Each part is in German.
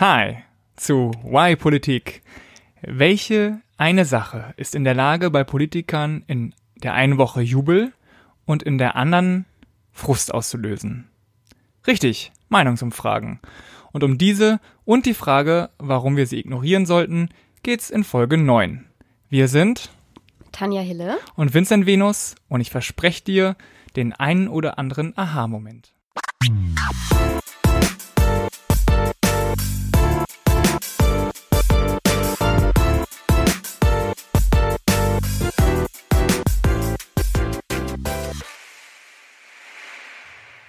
Hi zu Why Politik. Welche eine Sache ist in der Lage, bei Politikern in der einen Woche Jubel und in der anderen Frust auszulösen? Richtig, Meinungsumfragen. Und um diese und die Frage, warum wir sie ignorieren sollten, geht's in Folge 9. Wir sind Tanja Hille und Vincent Venus und ich verspreche dir den einen oder anderen Aha-Moment.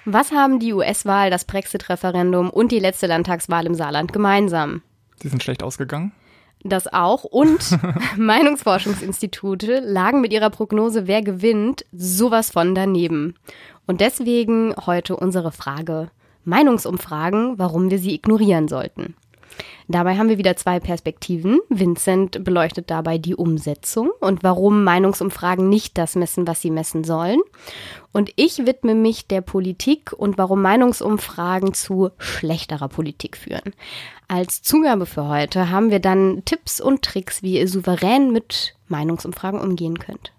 Was haben die US-Wahl, das Brexit-Referendum und die letzte Landtagswahl im Saarland gemeinsam? Sie sind schlecht ausgegangen. Das auch. Und Meinungsforschungsinstitute lagen mit ihrer Prognose, wer gewinnt, sowas von daneben. Und deswegen heute unsere Frage. Meinungsumfragen, warum wir sie ignorieren sollten. Dabei haben wir wieder zwei Perspektiven. Vincent beleuchtet dabei die Umsetzung und warum Meinungsumfragen nicht das messen, was sie messen sollen. Und ich widme mich der Politik und warum Meinungsumfragen zu schlechterer Politik führen. Als Zugabe für heute haben wir dann Tipps und Tricks, wie ihr souverän mit Meinungsumfragen umgehen könnt.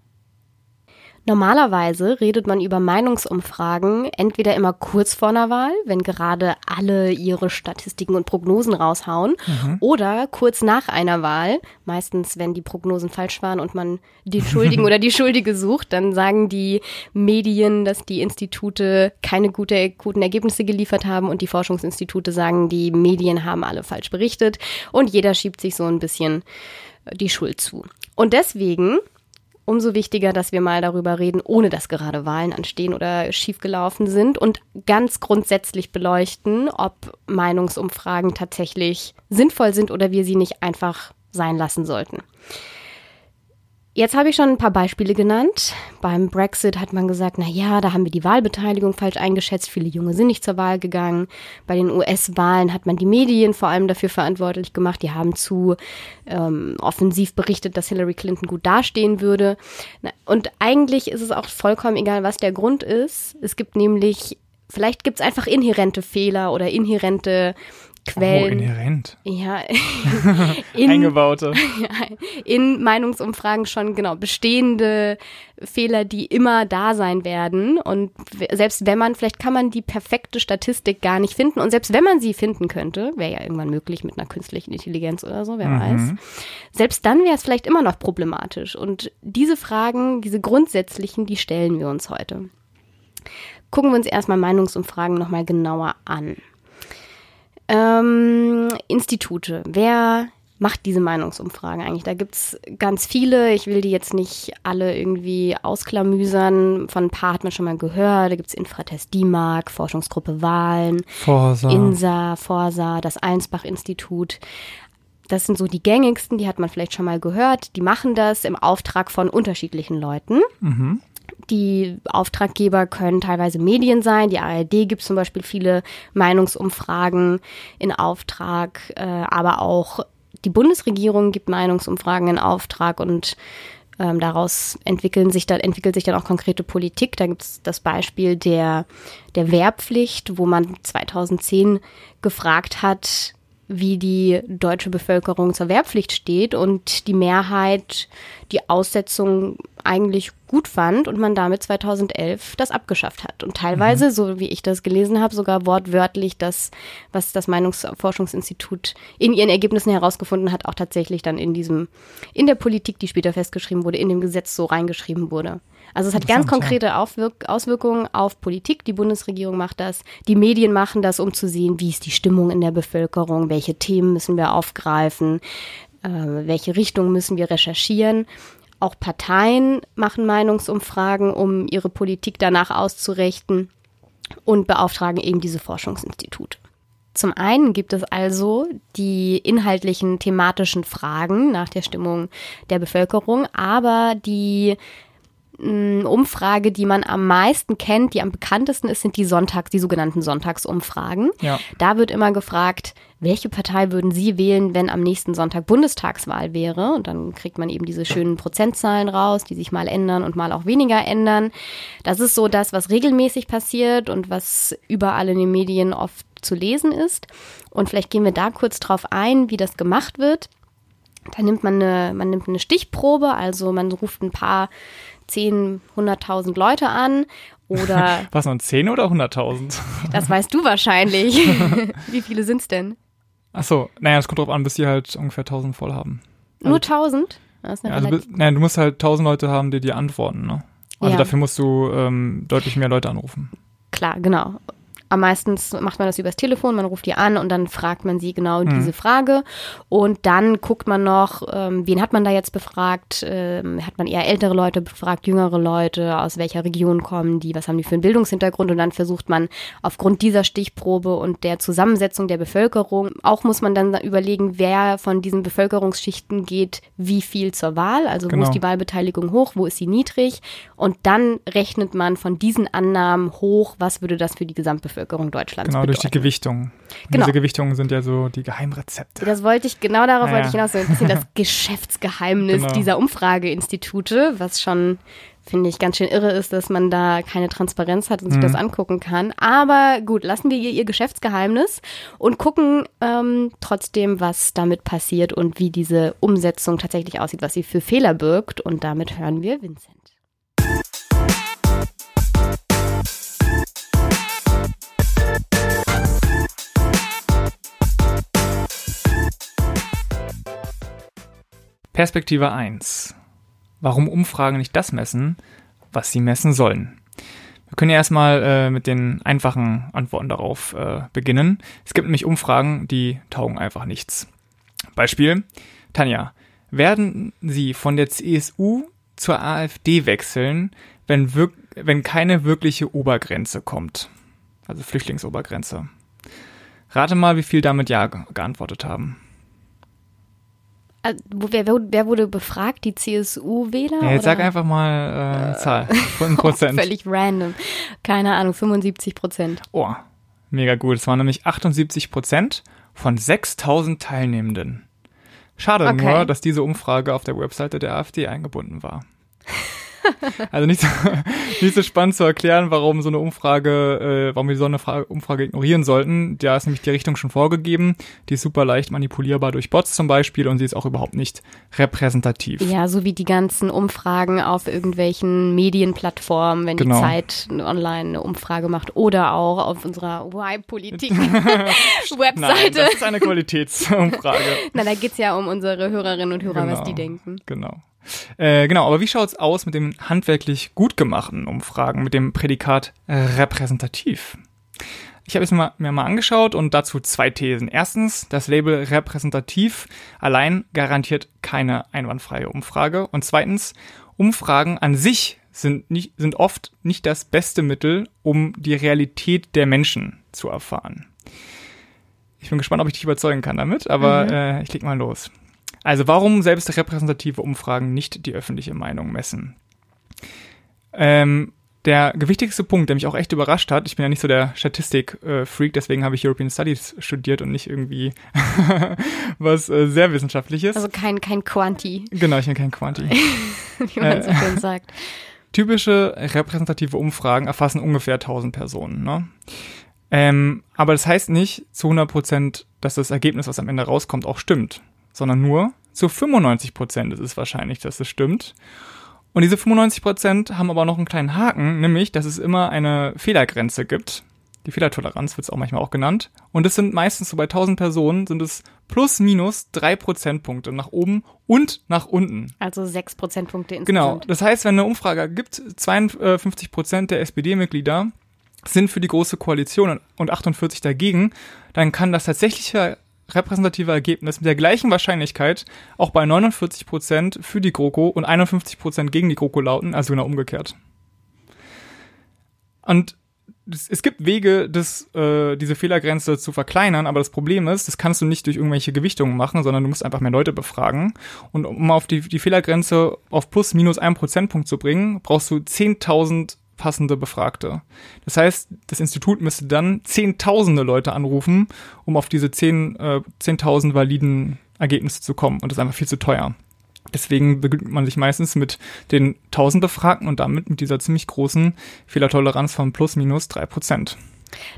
Normalerweise redet man über Meinungsumfragen entweder immer kurz vor einer Wahl, wenn gerade alle ihre Statistiken und Prognosen raushauen, mhm. oder kurz nach einer Wahl, meistens wenn die Prognosen falsch waren und man die Schuldigen oder die Schuldige sucht, dann sagen die Medien, dass die Institute keine gute, guten Ergebnisse geliefert haben und die Forschungsinstitute sagen, die Medien haben alle falsch berichtet und jeder schiebt sich so ein bisschen die Schuld zu. Und deswegen umso wichtiger, dass wir mal darüber reden, ohne dass gerade Wahlen anstehen oder schiefgelaufen sind und ganz grundsätzlich beleuchten, ob Meinungsumfragen tatsächlich sinnvoll sind oder wir sie nicht einfach sein lassen sollten. Jetzt habe ich schon ein paar Beispiele genannt. Beim Brexit hat man gesagt, na ja, da haben wir die Wahlbeteiligung falsch eingeschätzt. Viele Junge sind nicht zur Wahl gegangen. Bei den US-Wahlen hat man die Medien vor allem dafür verantwortlich gemacht. Die haben zu ähm, offensiv berichtet, dass Hillary Clinton gut dastehen würde. Und eigentlich ist es auch vollkommen egal, was der Grund ist. Es gibt nämlich Vielleicht gibt es einfach inhärente Fehler oder inhärente Quellen. Oh, inhärent. Ja. In, Eingebaute. in Meinungsumfragen schon, genau, bestehende Fehler, die immer da sein werden. Und selbst wenn man, vielleicht kann man die perfekte Statistik gar nicht finden. Und selbst wenn man sie finden könnte, wäre ja irgendwann möglich mit einer künstlichen Intelligenz oder so, wer mhm. weiß. Selbst dann wäre es vielleicht immer noch problematisch. Und diese Fragen, diese grundsätzlichen, die stellen wir uns heute. Gucken wir uns erstmal Meinungsumfragen nochmal genauer an. Ähm, Institute. Wer macht diese Meinungsumfragen eigentlich? Da gibt es ganz viele. Ich will die jetzt nicht alle irgendwie ausklamüsern. Von ein paar hat man schon mal gehört. Da gibt es Infratest DIMAG, Forschungsgruppe Wahlen, Forsa. INSA, Forsa, das Allensbach-Institut. Das sind so die gängigsten, die hat man vielleicht schon mal gehört. Die machen das im Auftrag von unterschiedlichen Leuten. Mhm. Die Auftraggeber können teilweise Medien sein. Die ARD gibt zum Beispiel viele Meinungsumfragen in Auftrag, äh, aber auch die Bundesregierung gibt Meinungsumfragen in Auftrag und ähm, daraus entwickeln sich dann, entwickelt sich dann auch konkrete Politik. Da gibt es das Beispiel der, der Wehrpflicht, wo man 2010 gefragt hat, wie die deutsche Bevölkerung zur Wehrpflicht steht und die Mehrheit die Aussetzung eigentlich gut fand und man damit 2011 das abgeschafft hat. Und teilweise, mhm. so wie ich das gelesen habe, sogar wortwörtlich das, was das Meinungsforschungsinstitut in ihren Ergebnissen herausgefunden hat, auch tatsächlich dann in diesem, in der Politik, die später festgeschrieben wurde, in dem Gesetz so reingeschrieben wurde. Also es hat ganz konkrete ja. Auswirkungen auf Politik. Die Bundesregierung macht das. Die Medien machen das, um zu sehen, wie ist die Stimmung in der Bevölkerung, welche Themen müssen wir aufgreifen, äh, welche Richtung müssen wir recherchieren. Auch Parteien machen Meinungsumfragen, um ihre Politik danach auszurichten und beauftragen eben diese Forschungsinstitute. Zum einen gibt es also die inhaltlichen thematischen Fragen nach der Stimmung der Bevölkerung, aber die Umfrage, die man am meisten kennt, die am bekanntesten ist, sind die Sonntags, die sogenannten Sonntagsumfragen. Ja. Da wird immer gefragt, welche Partei würden Sie wählen, wenn am nächsten Sonntag Bundestagswahl wäre? Und dann kriegt man eben diese schönen Prozentzahlen raus, die sich mal ändern und mal auch weniger ändern. Das ist so das, was regelmäßig passiert und was überall in den Medien oft zu lesen ist. Und vielleicht gehen wir da kurz drauf ein, wie das gemacht wird. Da nimmt man eine, man nimmt eine Stichprobe, also man ruft ein paar 10, 100.000 Leute an oder. Was noch 10 oder 100.000? Das weißt du wahrscheinlich. Wie viele sind es denn? Ach so, naja, es kommt drauf an, bis die halt ungefähr 1000 voll haben. Nur 1000? Also, ja, also, naja, du musst halt 1000 Leute haben, die dir antworten, ne? Also ja. dafür musst du ähm, deutlich mehr Leute anrufen. Klar, genau. Am meisten macht man das übers Telefon, man ruft die an und dann fragt man sie genau mhm. diese Frage. Und dann guckt man noch, ähm, wen hat man da jetzt befragt? Ähm, hat man eher ältere Leute befragt, jüngere Leute? Aus welcher Region kommen die? Was haben die für einen Bildungshintergrund? Und dann versucht man aufgrund dieser Stichprobe und der Zusammensetzung der Bevölkerung, auch muss man dann überlegen, wer von diesen Bevölkerungsschichten geht wie viel zur Wahl. Also genau. wo ist die Wahlbeteiligung hoch, wo ist sie niedrig? Und dann rechnet man von diesen Annahmen hoch, was würde das für die Gesamtbevölkerung Bevölkerung Deutschlands. Genau, bedeuten. durch die Gewichtung. genau. Diese Gewichtungen sind ja so die Geheimrezepte. Das wollte ich, genau darauf naja. wollte ich hinaus. So ein bisschen das Geschäftsgeheimnis genau. dieser Umfrageinstitute, was schon finde ich ganz schön irre ist, dass man da keine Transparenz hat und sich mhm. das angucken kann. Aber gut, lassen wir ihr ihr Geschäftsgeheimnis und gucken ähm, trotzdem, was damit passiert und wie diese Umsetzung tatsächlich aussieht, was sie für Fehler birgt. Und damit hören wir Vincent. Perspektive 1. Warum Umfragen nicht das messen, was sie messen sollen? Wir können ja erstmal äh, mit den einfachen Antworten darauf äh, beginnen. Es gibt nämlich Umfragen, die taugen einfach nichts. Beispiel, Tanja, werden Sie von der CSU zur AfD wechseln, wenn, wirk wenn keine wirkliche Obergrenze kommt? Also Flüchtlingsobergrenze. Rate mal, wie viel damit Ja geantwortet haben. Also, wer, wer, wurde befragt? Die CSU-Wähler? Ja, jetzt sag einfach mal äh, Zahl. Von Prozent. Völlig random. Keine Ahnung, 75 Prozent. Oh, mega gut. Es waren nämlich 78 Prozent von 6000 Teilnehmenden. Schade okay. nur, dass diese Umfrage auf der Webseite der AfD eingebunden war. Also nicht so, nicht so spannend zu erklären, warum so eine Umfrage, äh, warum wir so eine Frage, Umfrage ignorieren sollten. Da ist nämlich die Richtung schon vorgegeben. Die ist super leicht manipulierbar durch Bots zum Beispiel und sie ist auch überhaupt nicht repräsentativ. Ja, so wie die ganzen Umfragen auf irgendwelchen Medienplattformen, wenn genau. die Zeit online eine Umfrage macht oder auch auf unserer Y-Politik-Webseite. Nein, das ist eine Qualitätsumfrage. Na, da geht's ja um unsere Hörerinnen und Hörer, genau, was die denken. Genau. Äh, genau, aber wie schaut's aus mit den handwerklich gut gemachten Umfragen, mit dem Prädikat repräsentativ? Ich habe es mir, mir mal angeschaut und dazu zwei Thesen. Erstens, das Label repräsentativ allein garantiert keine einwandfreie Umfrage. Und zweitens, Umfragen an sich sind, nicht, sind oft nicht das beste Mittel, um die Realität der Menschen zu erfahren. Ich bin gespannt, ob ich dich überzeugen kann damit, aber mhm. äh, ich leg mal los. Also warum selbst repräsentative Umfragen nicht die öffentliche Meinung messen? Ähm, der gewichtigste Punkt, der mich auch echt überrascht hat, ich bin ja nicht so der Statistik-Freak, deswegen habe ich European Studies studiert und nicht irgendwie was äh, sehr Wissenschaftliches. Also kein, kein Quanti. Genau, ich bin kein Quanti. Wie man äh, so schön sagt. Typische repräsentative Umfragen erfassen ungefähr 1000 Personen. Ne? Ähm, aber das heißt nicht zu 100 Prozent, dass das Ergebnis, was am Ende rauskommt, auch stimmt sondern nur zu 95 Prozent ist es wahrscheinlich, dass es stimmt. Und diese 95 Prozent haben aber noch einen kleinen Haken, nämlich, dass es immer eine Fehlergrenze gibt. Die Fehlertoleranz wird es auch manchmal auch genannt. Und es sind meistens so bei 1000 Personen sind es plus minus drei Prozentpunkte nach oben und nach unten. Also sechs Prozentpunkte insgesamt. Genau. Das heißt, wenn eine Umfrage gibt, 52 Prozent der SPD-Mitglieder sind für die große Koalition und 48 dagegen, dann kann das tatsächliche repräsentative Ergebnis mit der gleichen Wahrscheinlichkeit auch bei 49 Prozent für die GroKo und 51 Prozent gegen die GroKo lauten, also genau umgekehrt. Und es gibt Wege, das, äh, diese Fehlergrenze zu verkleinern, aber das Problem ist, das kannst du nicht durch irgendwelche Gewichtungen machen, sondern du musst einfach mehr Leute befragen. Und um auf die, die Fehlergrenze auf plus minus einen Prozentpunkt zu bringen, brauchst du 10.000 passende Befragte. Das heißt, das Institut müsste dann zehntausende Leute anrufen, um auf diese zehn, äh, 10.000 validen Ergebnisse zu kommen. Und das ist einfach viel zu teuer. Deswegen begnügt man sich meistens mit den 1000 Befragten und damit mit dieser ziemlich großen Fehlertoleranz von plus minus drei Prozent.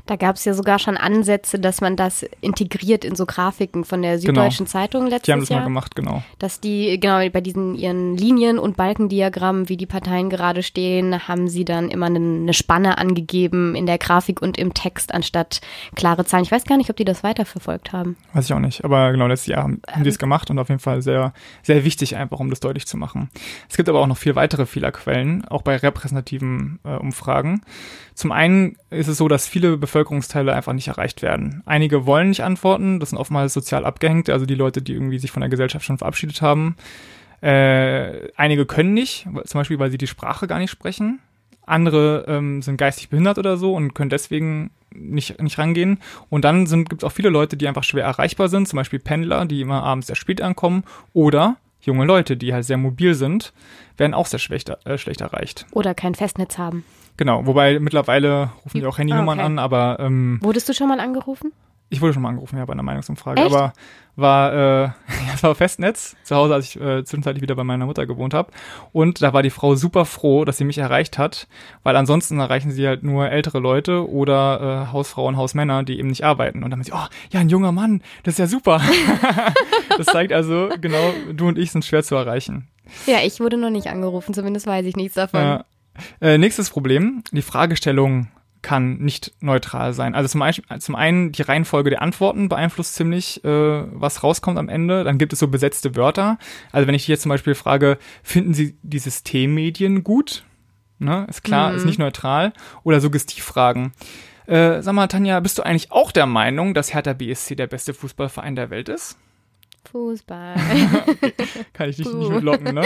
Da gab es ja sogar schon Ansätze, dass man das integriert in so Grafiken von der Süddeutschen Genau. Zeitung letztes Die haben das Jahr. mal gemacht, genau. Dass die, genau, bei diesen ihren Linien- und Balkendiagrammen, wie die Parteien gerade stehen, haben sie dann immer eine, eine Spanne angegeben in der Grafik und im Text anstatt klare Zahlen. Ich weiß gar nicht, ob die das weiterverfolgt haben. Weiß ich auch nicht. Aber genau, letztes Jahr haben, haben die es gemacht und auf jeden Fall sehr, sehr wichtig einfach, um das deutlich zu machen. Es gibt aber auch noch viel weitere Fehlerquellen, auch bei repräsentativen äh, Umfragen. Zum einen ist es so, dass viele Bevölkerungsteile einfach nicht erreicht werden. Einige wollen nicht antworten, das sind oftmals sozial abgehängte, also die Leute, die irgendwie sich von der Gesellschaft schon verabschiedet haben. Äh, einige können nicht, zum Beispiel, weil sie die Sprache gar nicht sprechen. Andere ähm, sind geistig behindert oder so und können deswegen nicht, nicht rangehen. Und dann gibt es auch viele Leute, die einfach schwer erreichbar sind, zum Beispiel Pendler, die immer abends sehr spät ankommen. Oder junge Leute, die halt sehr mobil sind, werden auch sehr schlecht, äh, schlecht erreicht. Oder kein Festnetz haben. Genau, wobei mittlerweile rufen die auch Handynummern Ah, okay. an, aber ähm, Wurdest du schon mal angerufen? ich wurde schon mal angerufen, ja, bei einer Meinungsumfrage, Echt? aber war, äh, ja, es war Festnetz zu Hause, als ich äh, zwischenzeitlich wieder bei meiner Mutter gewohnt habe. Und da war die Frau super froh, dass sie mich erreicht hat, weil ansonsten erreichen sie halt nur ältere Leute oder äh, Hausfrauen, Hausmänner, die eben nicht arbeiten. Und dann haben sie, oh, ja, ein junger Mann, das ist ja super. das zeigt also, genau, du und ich sind schwer zu erreichen. Ja, ich wurde noch nicht angerufen, zumindest weiß ich nichts davon. Ja. Äh, nächstes Problem, die Fragestellung kann nicht neutral sein. Also zum, zum einen die Reihenfolge der Antworten beeinflusst ziemlich, äh, was rauskommt am Ende. Dann gibt es so besetzte Wörter. Also wenn ich jetzt zum Beispiel frage, finden Sie die Systemmedien gut? Ne, ist klar, Mhm. ist nicht neutral. Oder Suggestivfragen. Äh, sag mal, Tanja, bist du eigentlich auch der Meinung, dass Hertha BSC der beste Fußballverein der Welt ist? Fußball. Kann ich dich Puh. nicht mitlocken, ne?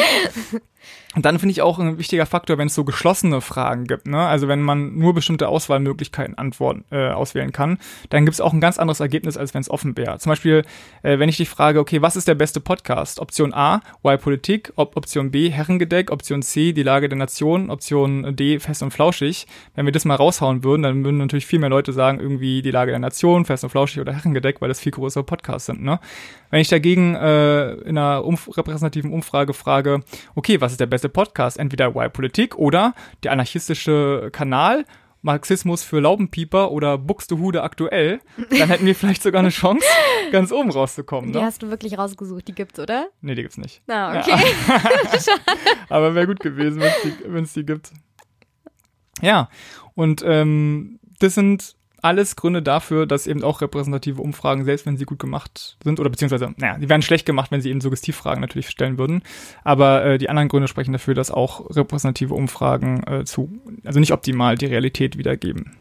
Und dann finde ich auch ein wichtiger Faktor, wenn es so geschlossene Fragen gibt, ne? Also wenn man nur bestimmte Auswahlmöglichkeiten antworten, äh, auswählen kann, dann gibt es auch ein ganz anderes Ergebnis, als wenn es offen wäre. Zum Beispiel, äh, wenn ich dich frage, okay, was ist der beste Podcast? Option A, Why Politik, Op Option B, Herrengedeck, Option C, die Lage der Nation, Option D, Fest und Flauschig. Wenn wir das mal raushauen würden, dann würden natürlich viel mehr Leute sagen, irgendwie die Lage der Nation, Fest und Flauschig oder Herrengedeck, weil das viel größere Podcasts sind, ne? Wenn ich dagegen äh, in einer umf repräsentativen Umfrage frage, okay, was ist der beste Podcast? Entweder Why Politik oder der anarchistische Kanal, Marxismus für Laubenpieper oder Buxtehude aktuell, dann hätten wir vielleicht sogar eine Chance, ganz oben rauszukommen. Die Ne? hast du wirklich rausgesucht, die gibt's, oder? Nee, die gibt's nicht. Na, Ja. okay. Aber wäre gut gewesen, wenn es die, die gibt. Ja, und ähm, das sind alles Gründe dafür, dass eben auch repräsentative Umfragen, selbst wenn sie gut gemacht sind, oder beziehungsweise, naja, die wären schlecht gemacht, wenn sie eben Suggestivfragen natürlich stellen würden. Aber äh, die anderen Gründe sprechen dafür, dass auch repräsentative Umfragen äh, zu, also nicht optimal die Realität wiedergeben.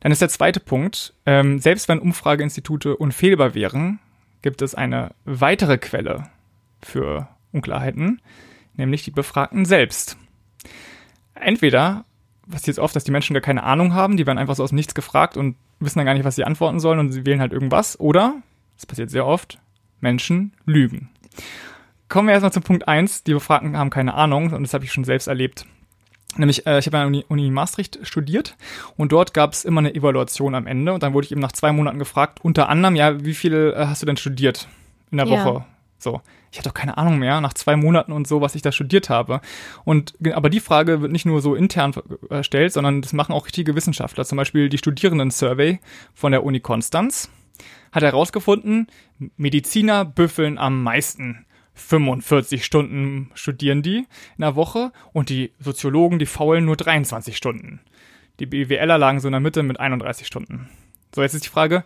Dann ist der zweite Punkt, ähm, selbst wenn Umfrageinstitute unfehlbar wären, gibt es eine weitere Quelle für Unklarheiten, nämlich die Befragten selbst. Entweder passiert es oft, dass die Menschen gar keine Ahnung haben, die werden einfach so aus dem Nichts gefragt und wissen dann gar nicht, was sie antworten sollen und sie wählen halt irgendwas. Oder, das passiert sehr oft, Menschen lügen. Kommen wir erstmal zum Punkt eins: die Befragten haben keine Ahnung und das habe ich schon selbst erlebt. Nämlich, äh, ich habe an der Uni, Uni Maastricht studiert und dort gab es immer eine Evaluation am Ende und dann wurde ich eben nach zwei Monaten gefragt, unter anderem, ja, wie viel äh, hast du denn studiert in der Ja. Woche? So. Ich hatte doch keine Ahnung mehr, nach zwei Monaten und so, was ich da studiert habe. Und, aber die Frage wird nicht nur so intern äh, erstellt, sondern das machen auch richtige Wissenschaftler. Zum Beispiel die Studierenden-Survey von der Uni Konstanz hat herausgefunden, Mediziner büffeln am meisten. 45 Stunden studieren die in der Woche und die Soziologen, die faulen nur 23 Stunden. Die BWLer lagen so in der Mitte mit 31 Stunden. So, jetzt ist die Frage,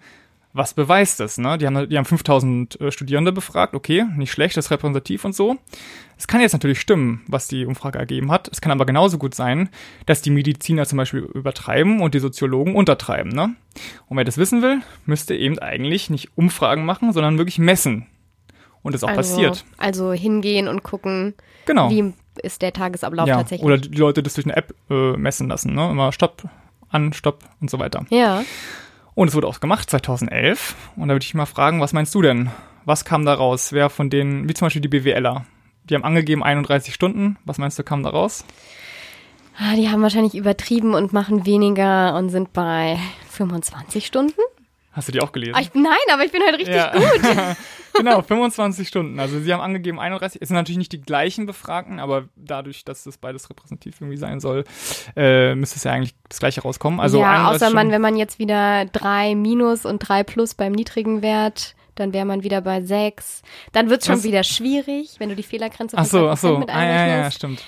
was beweist das? Ne? Die, haben, die haben 5000 äh, Studierende befragt, okay, nicht schlecht, das ist repräsentativ und so. Es kann jetzt natürlich stimmen, was die Umfrage ergeben hat. Es kann aber genauso gut sein, dass die Mediziner zum Beispiel übertreiben und die Soziologen untertreiben. Ne? Und wer das wissen will, müsste eben eigentlich nicht Umfragen machen, sondern wirklich messen. Und das ist auch also, passiert. Also hingehen und gucken, Genau. wie ist der Tagesablauf ja. tatsächlich. Oder die Leute das durch eine App äh, messen lassen. Ne? Immer Stopp, an, Stopp und so weiter. ja. Und es wurde auch gemacht 2011. Und da würde ich mal fragen, was meinst du denn? Was kam da raus? Wer von denen, wie zum Beispiel die BWLer, die haben angegeben 31 Stunden. Was meinst du, kam da raus? Ah, Die haben wahrscheinlich übertrieben und machen weniger und sind bei 25 Stunden. Hast du die auch gelesen? Ah, ich, nein, aber ich bin halt richtig Ja. gut. genau, 25 Stunden. Also sie haben angegeben 31. Es sind natürlich nicht die gleichen Befragten, aber dadurch, dass das beides repräsentativ irgendwie sein soll, äh, müsste es ja eigentlich das gleiche rauskommen. Also ja, 31 außer man, wenn man jetzt wieder drei minus und drei plus beim niedrigen Wert, dann wäre man wieder bei sechs. Dann wird's schon Was? wieder schwierig, wenn du die Fehlergrenze von Ach so, ach 2% so. mit Ah, ja, ja, einrechnest. stimmt.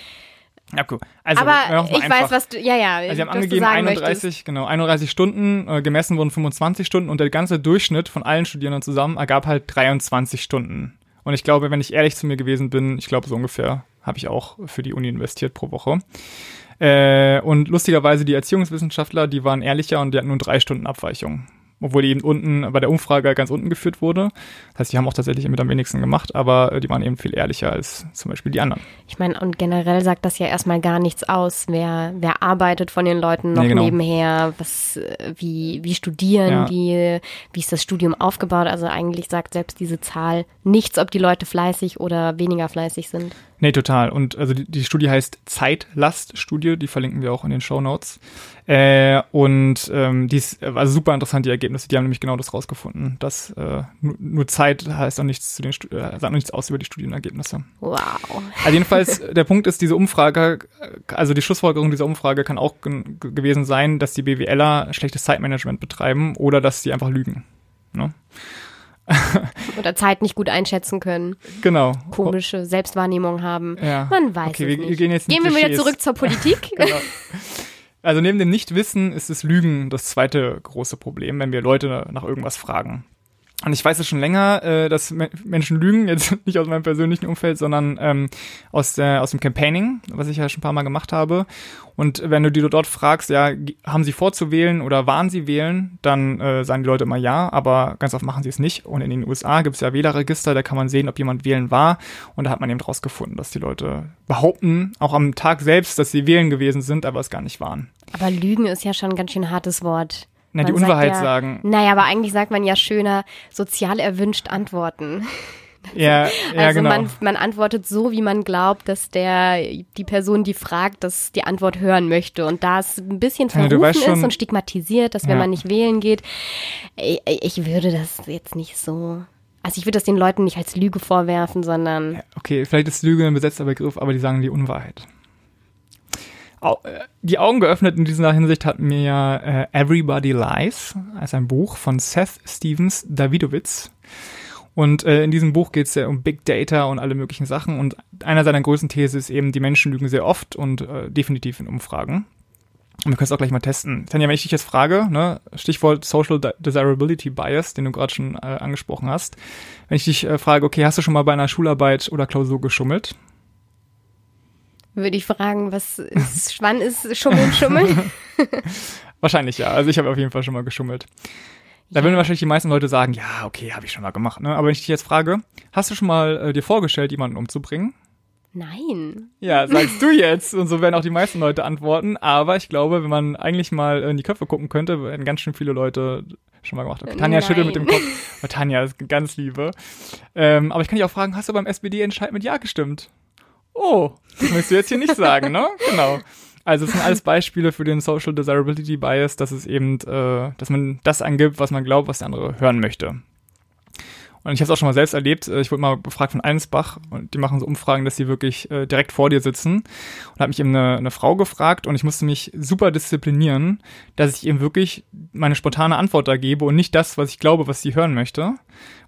Ja, cool. Also, Aber ich einfach. weiß, was du, ja, ja, Also sie haben angegeben du sagen 31, möchtest. genau, 31 Stunden, äh, gemessen wurden 25 Stunden und der ganze Durchschnitt von allen Studierenden zusammen ergab halt 23 Stunden. Und ich glaube, wenn ich ehrlich zu mir gewesen bin, ich glaube so ungefähr habe ich auch für die Uni investiert pro Woche. Äh, und lustigerweise die Erziehungswissenschaftler, die waren ehrlicher und die hatten nur drei Stunden Abweichung. Obwohl die eben unten bei der Umfrage ganz unten geführt wurde. Das heißt, die haben auch tatsächlich mit am wenigsten gemacht, aber äh, die waren eben viel ehrlicher als zum Beispiel die anderen. Ich meine, und generell sagt das ja erstmal gar nichts aus. Wer, wer arbeitet von den Leuten noch Nee, genau. nebenher? Was, äh, wie, wie studieren Ja. die? Wie ist das Studium aufgebaut? Also eigentlich sagt selbst diese Zahl nichts, ob die Leute fleißig oder weniger fleißig sind. Nee, total. Und also die, die Studie heißt Zeitlaststudie, die verlinken wir auch in den Show Notes. Äh, und ähm, die ist also super interessant, die Ergebnisse. Die haben nämlich genau das rausgefunden, dass äh, nur, nur Zeit heißt auch nichts zu den Stu- äh, sagt auch nichts aus über die Studienergebnisse. Wow. Also jedenfalls, der Punkt ist, diese Umfrage, äh, also die Schlussfolgerung dieser Umfrage kann auch gewesen sein, dass die BWLer schlechtes Zeitmanagement betreiben oder dass sie einfach lügen. Ne? Oder Zeit nicht gut einschätzen können. Genau. Komische Selbstwahrnehmung haben. Ja. Man weiß Okay, es wir- nicht. gehen jetzt gehen wir wieder zurück zur Politik. Genau. Also neben dem Nichtwissen ist das Lügen das zweite große Problem, wenn wir Leute nach irgendwas fragen. Und ich weiß es schon länger, äh, dass Me Menschen lügen, jetzt nicht aus meinem persönlichen Umfeld, sondern ähm, aus, der, aus dem Campaigning, was ich ja schon ein paar Mal gemacht habe. Und wenn du die dort fragst, ja, haben sie vorzuwählen oder waren sie wählen, dann äh, sagen die Leute immer ja, aber ganz oft machen sie es nicht. Und in den USA gibt es ja Wählerregister, da kann man sehen, ob jemand wählen war. Und da hat man eben rausgefunden, dass die Leute behaupten, auch am Tag selbst, dass sie wählen gewesen sind, aber es gar nicht waren. Aber Lügen ist ja schon ein ganz schön hartes Wort. Na, die Unwahrheit ja, sagen. Naja, aber eigentlich sagt man ja schöner, sozial erwünscht antworten. Ja, ja also genau. man, man antwortet so, wie man glaubt, dass der die Person, die fragt, dass die Antwort hören möchte. Und da es ein bisschen Ja, verrufen weißt schon- ist und stigmatisiert, dass wenn Ja. man nicht wählen geht, ich, ich würde das jetzt nicht so. Also ich würde das den Leuten nicht als Lüge vorwerfen, sondern Okay, vielleicht ist Lüge ein besetzter Begriff, aber die sagen die Unwahrheit. Äh, Die Augen geöffnet in dieser Hinsicht hat mir ja äh, Everybody Lies, als ein Buch von Seth Stevens Davidowitz. Und äh, in diesem Buch geht es ja um Big Data und alle möglichen Sachen. Und einer seiner größten Thesen ist eben, die Menschen lügen sehr oft und äh, definitiv in Umfragen. Und wir können es auch gleich mal testen. Tanja, wenn ich dich jetzt frage, ne, Stichwort Social De- Desirability Bias, den du gerade schon äh, angesprochen hast, wenn ich dich äh, frage, okay, hast du schon mal bei einer Schularbeit oder Klausur geschummelt? Würde ich fragen, was ist, wann ist Schummeln, Schummeln? Wahrscheinlich ja. Also ich habe auf jeden Fall schon mal geschummelt. Da würden wahrscheinlich die meisten Leute sagen, ja, okay, habe ich schon mal gemacht. Ne? Aber wenn ich dich jetzt frage, hast du schon mal äh, dir vorgestellt, jemanden umzubringen? Nein. Ja, sagst du jetzt. Und so werden auch die meisten Leute antworten. Aber ich glaube, wenn man eigentlich mal in die Köpfe gucken könnte, werden ganz schön viele Leute schon mal gemacht. Okay, Tanja Nein. schüttelt mit dem Kopf. Oh, Tanja ist ganz liebe. Ähm, aber ich kann dich auch fragen, hast du beim SPD-Entscheid mit Ja gestimmt? Oh, das möchtest du jetzt hier nicht sagen, ne? Genau. Also es sind alles Beispiele für den Social Desirability Bias, dass es eben, äh, dass man das angibt, was man glaubt, was der andere hören möchte. Und ich habe es auch schon mal selbst erlebt. Äh, Ich wurde mal befragt von Allensbach und die machen so Umfragen, dass sie wirklich äh, direkt vor dir sitzen. Und habe mich eben eine, eine Frau gefragt und ich musste mich super disziplinieren, dass ich eben wirklich meine spontane Antwort da gebe und nicht das, was ich glaube, was sie hören möchte.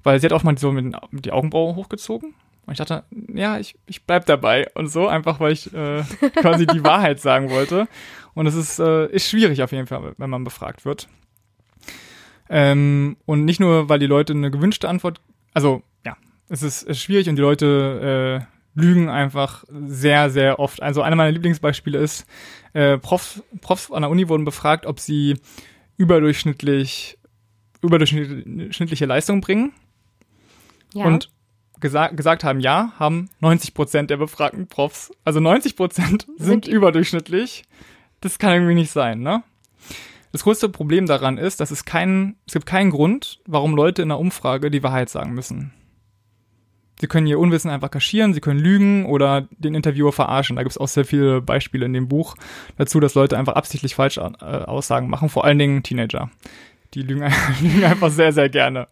Weil sie hat auch mal so mit, mit die Augenbrauen hochgezogen. Und ich dachte, ja, ich, ich bleib dabei. Und so, einfach weil ich äh, quasi die Wahrheit sagen wollte. Und es ist, äh, ist schwierig auf jeden Fall, wenn man befragt wird. Ähm, und nicht nur, weil die Leute eine gewünschte Antwort, also ja, es ist, ist schwierig und die Leute äh, lügen einfach sehr, sehr oft. Also einer meiner Lieblingsbeispiele ist, äh, Profs, Profs an der Uni wurden befragt, ob sie überdurchschnittlich, überdurchschnittliche Leistung bringen Ja. und gesa gesagt haben, ja, haben 90 Prozent der befragten Profs. Also 90 Prozent sind, Sind überdurchschnittlich. Das kann irgendwie nicht sein, ne? Das größte Problem daran ist, dass es keinen, es gibt keinen Grund, warum Leute in einer Umfrage die Wahrheit sagen müssen. Sie können ihr Unwissen einfach kaschieren, sie können lügen oder den Interviewer verarschen. Da gibt es auch sehr viele Beispiele in dem Buch dazu, dass Leute einfach absichtlich falsche äh, Aussagen machen, vor allen Dingen Teenager. Die lügen, lügen einfach sehr, sehr gerne.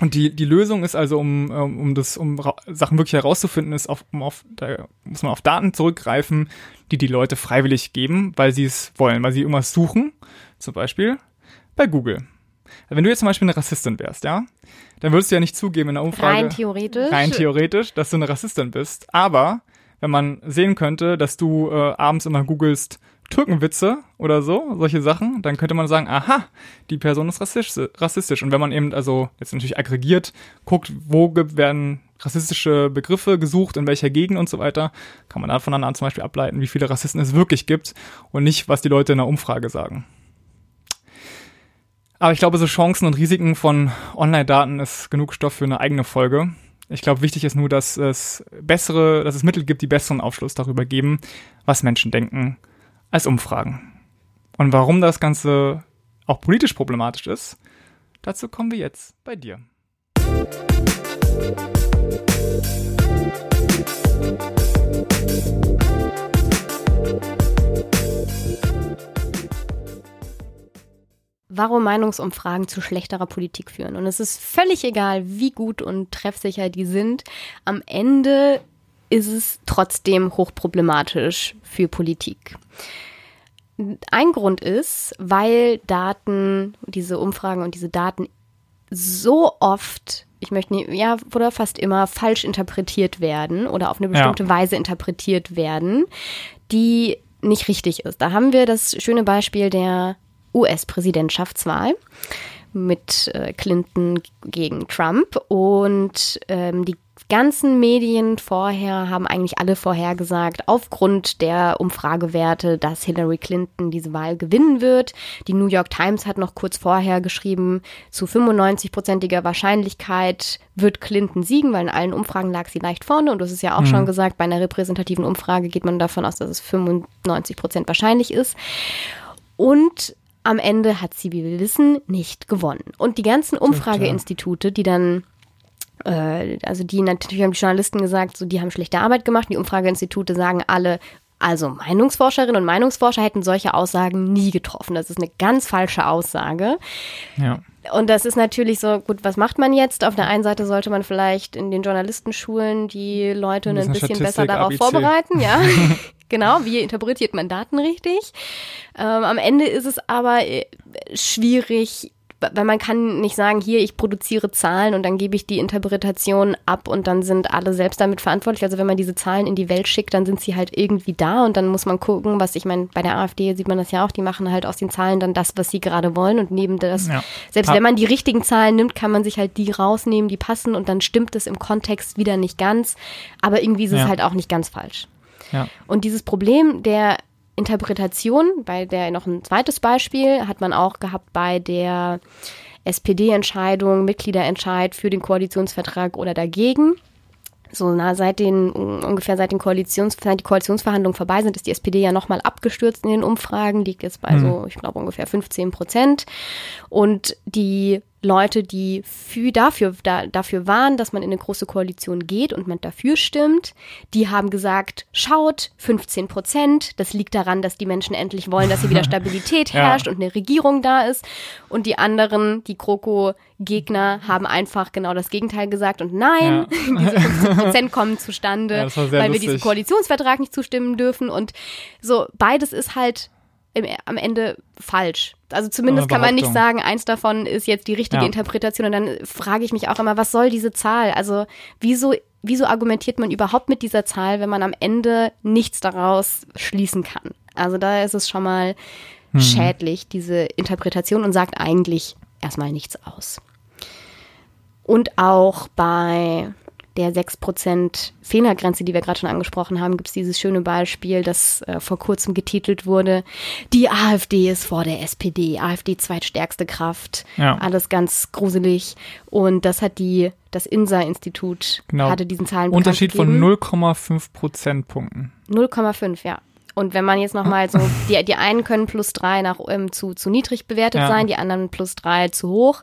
Und die, die Lösung ist also, um, um das, um Sachen wirklich herauszufinden, ist auf, um auf, da muss man auf Daten zurückgreifen, die die Leute freiwillig geben, weil sie es wollen, weil sie irgendwas suchen. Zum Beispiel bei Google. Wenn du jetzt zum Beispiel eine Rassistin wärst, ja, dann würdest du ja nicht zugeben in der Umfrage. Rein theoretisch. Rein theoretisch, dass du eine Rassistin bist. Aber wenn man sehen könnte, dass du äh, abends immer googelst, Türkenwitze oder so, solche Sachen, dann könnte man sagen, aha, die Person ist rassistisch. Und wenn man eben also jetzt natürlich aggregiert, guckt, wo werden rassistische Begriffe gesucht, in welcher Gegend und so weiter, kann man davon dann zum Beispiel ableiten, wie viele Rassisten es wirklich gibt und nicht, was die Leute in der Umfrage sagen. Aber ich glaube, so Chancen und Risiken von Online-Daten ist genug Stoff für eine eigene Folge. Ich glaube, wichtig ist nur, dass es bessere, dass es Mittel gibt, die besseren Aufschluss darüber geben, was Menschen denken als Umfragen. Und warum das Ganze auch politisch problematisch ist, dazu kommen wir jetzt bei dir. warum Meinungsumfragen zu schlechterer Politik führen. Und es ist völlig egal, wie gut und treffsicher die sind. Am Ende ist es trotzdem hochproblematisch für Politik. Ein Grund ist, weil Daten, diese Umfragen und diese Daten so oft, ich möchte nicht, ja, oder fast immer falsch interpretiert werden oder auf eine bestimmte ja. Weise interpretiert werden, die nicht richtig ist. Da haben wir das schöne Beispiel der US-Präsidentschaftswahl mit äh, Clinton gegen Trump und ähm, die ganzen Medien vorher haben eigentlich alle vorhergesagt, aufgrund der Umfragewerte, dass Hillary Clinton diese Wahl gewinnen wird. Die New York Times hat noch kurz vorher geschrieben, zu 95-prozentiger Wahrscheinlichkeit wird Clinton siegen, weil in allen Umfragen lag sie leicht vorne. Und hast es ja auch mhm. schon gesagt, bei einer repräsentativen Umfrage geht man davon aus, dass es 95 Prozent wahrscheinlich ist. Und am Ende hat sie, wie wir wissen, nicht gewonnen. Und die ganzen Umfrageinstitute, die dann äh, also die natürlich haben die Journalisten gesagt, so die haben schlechte Arbeit gemacht. Die Umfrageinstitute sagen alle, also Meinungsforscherinnen und Meinungsforscher hätten solche Aussagen nie getroffen. Das ist eine ganz falsche Aussage. Ja. Und das ist natürlich so, gut, was macht man jetzt? Auf der einen Seite sollte man vielleicht in den Journalistenschulen die Leute ein, ein bisschen Statistik, besser darauf ABC. vorbereiten, ja. genau, wie interpretiert man Daten richtig? Ähm, am Ende ist es aber äh, schwierig, weil man kann nicht sagen, hier, ich produziere Zahlen und dann gebe ich die Interpretation ab und dann sind alle selbst damit verantwortlich. Also wenn man diese Zahlen in die Welt schickt, dann sind sie halt irgendwie da und dann muss man gucken, was ich meine, bei der AfD sieht man das ja auch, die machen halt aus den Zahlen dann das, was sie gerade wollen und neben das, ja. selbst wenn man die richtigen Zahlen nimmt, kann man sich halt die rausnehmen, die passen und dann stimmt es im Kontext wieder nicht ganz, aber irgendwie ist es ja. halt auch nicht ganz falsch. Ja. Und dieses Problem der Interpretation, bei der noch ein zweites Beispiel hat man auch gehabt bei der SPD-Entscheidung, Mitgliederentscheid für den Koalitionsvertrag oder dagegen. So, na, seit den, ungefähr seit den Koalitions, seit die Koalitionsverhandlungen vorbei sind, ist die SPD ja nochmal abgestürzt in den Umfragen, liegt jetzt bei mhm. so, ich glaube, ungefähr 15 Prozent. Und die Leute, die für, dafür, da, dafür waren, dass man in eine große Koalition geht und man dafür stimmt, die haben gesagt, schaut, 15 Prozent, das liegt daran, dass die Menschen endlich wollen, dass hier wieder Stabilität herrscht ja. und eine Regierung da ist. Und die anderen, die Kroko-Gegner, haben einfach genau das Gegenteil gesagt und nein, ja. diese 15 Prozent kommen zustande, ja, weil lustig. wir diesem Koalitionsvertrag nicht zustimmen dürfen. Und so, beides ist halt im, am Ende falsch. Also zumindest kann man nicht sagen, eins davon ist jetzt die richtige ja. Interpretation. Und dann frage ich mich auch immer, was soll diese Zahl? Also wieso, wieso argumentiert man überhaupt mit dieser Zahl, wenn man am Ende nichts daraus schließen kann? Also da ist es schon mal mhm. schädlich, diese Interpretation und sagt eigentlich erstmal nichts aus. Und auch bei der 6% Fehlergrenze, die wir gerade schon angesprochen haben, gibt es dieses schöne Beispiel, das äh, vor kurzem getitelt wurde. Die AfD ist vor der SPD, AfD zweitstärkste Kraft. Ja. Alles ganz gruselig. Und das hat die, das INSA-Institut genau. hatte diesen Zahlen Unterschied von 0,5 Prozentpunkten. 0,5, ja. Und wenn man jetzt nochmal so, die, die einen können plus drei nach, ähm, zu, zu niedrig bewertet ja. sein, die anderen plus drei zu hoch.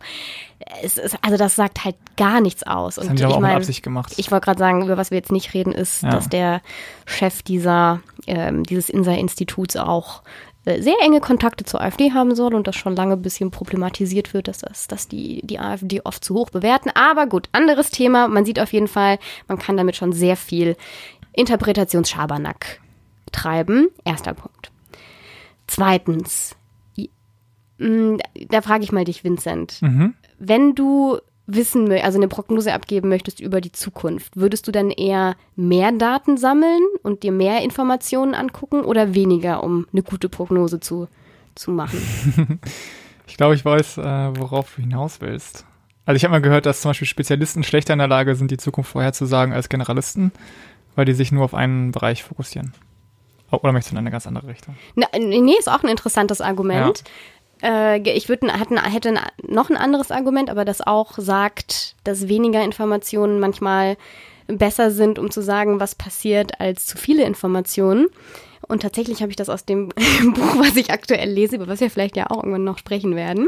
Es ist, also das sagt halt gar nichts aus. Das und haben die aber ich auch mein, Absicht gemacht. Ich wollte gerade sagen, über was wir jetzt nicht reden, ist, ja. dass der Chef dieser, ähm, dieses INSA-Instituts auch äh, sehr enge Kontakte zur AfD haben soll und das schon lange ein bisschen problematisiert wird, dass, das, dass die, die AfD oft zu hoch bewerten. Aber gut, anderes Thema. Man sieht auf jeden Fall, man kann damit schon sehr viel Interpretationsschabernack treiben. Erster Punkt. Zweitens, mm, da frage ich mal dich, Vincent. Mhm. Wenn du wissen, also eine Prognose abgeben möchtest über die Zukunft, würdest du dann eher mehr Daten sammeln und dir mehr Informationen angucken oder weniger, um eine gute Prognose zu, zu machen? ich glaube, ich weiß, äh, worauf du hinaus willst. Also ich habe mal gehört, dass zum Beispiel Spezialisten schlechter in der Lage sind, die Zukunft vorherzusagen als Generalisten, weil die sich nur auf einen Bereich fokussieren. Oder möchtest du in eine ganz andere Richtung? Na, nee, ist auch ein interessantes Argument. Ja. Äh, ich würd, hätte noch ein anderes Argument, aber das auch sagt, dass weniger Informationen manchmal besser sind, um zu sagen, was passiert, als zu viele Informationen. Und tatsächlich habe ich das aus dem Buch, was ich aktuell lese, über was wir vielleicht ja auch irgendwann noch sprechen werden.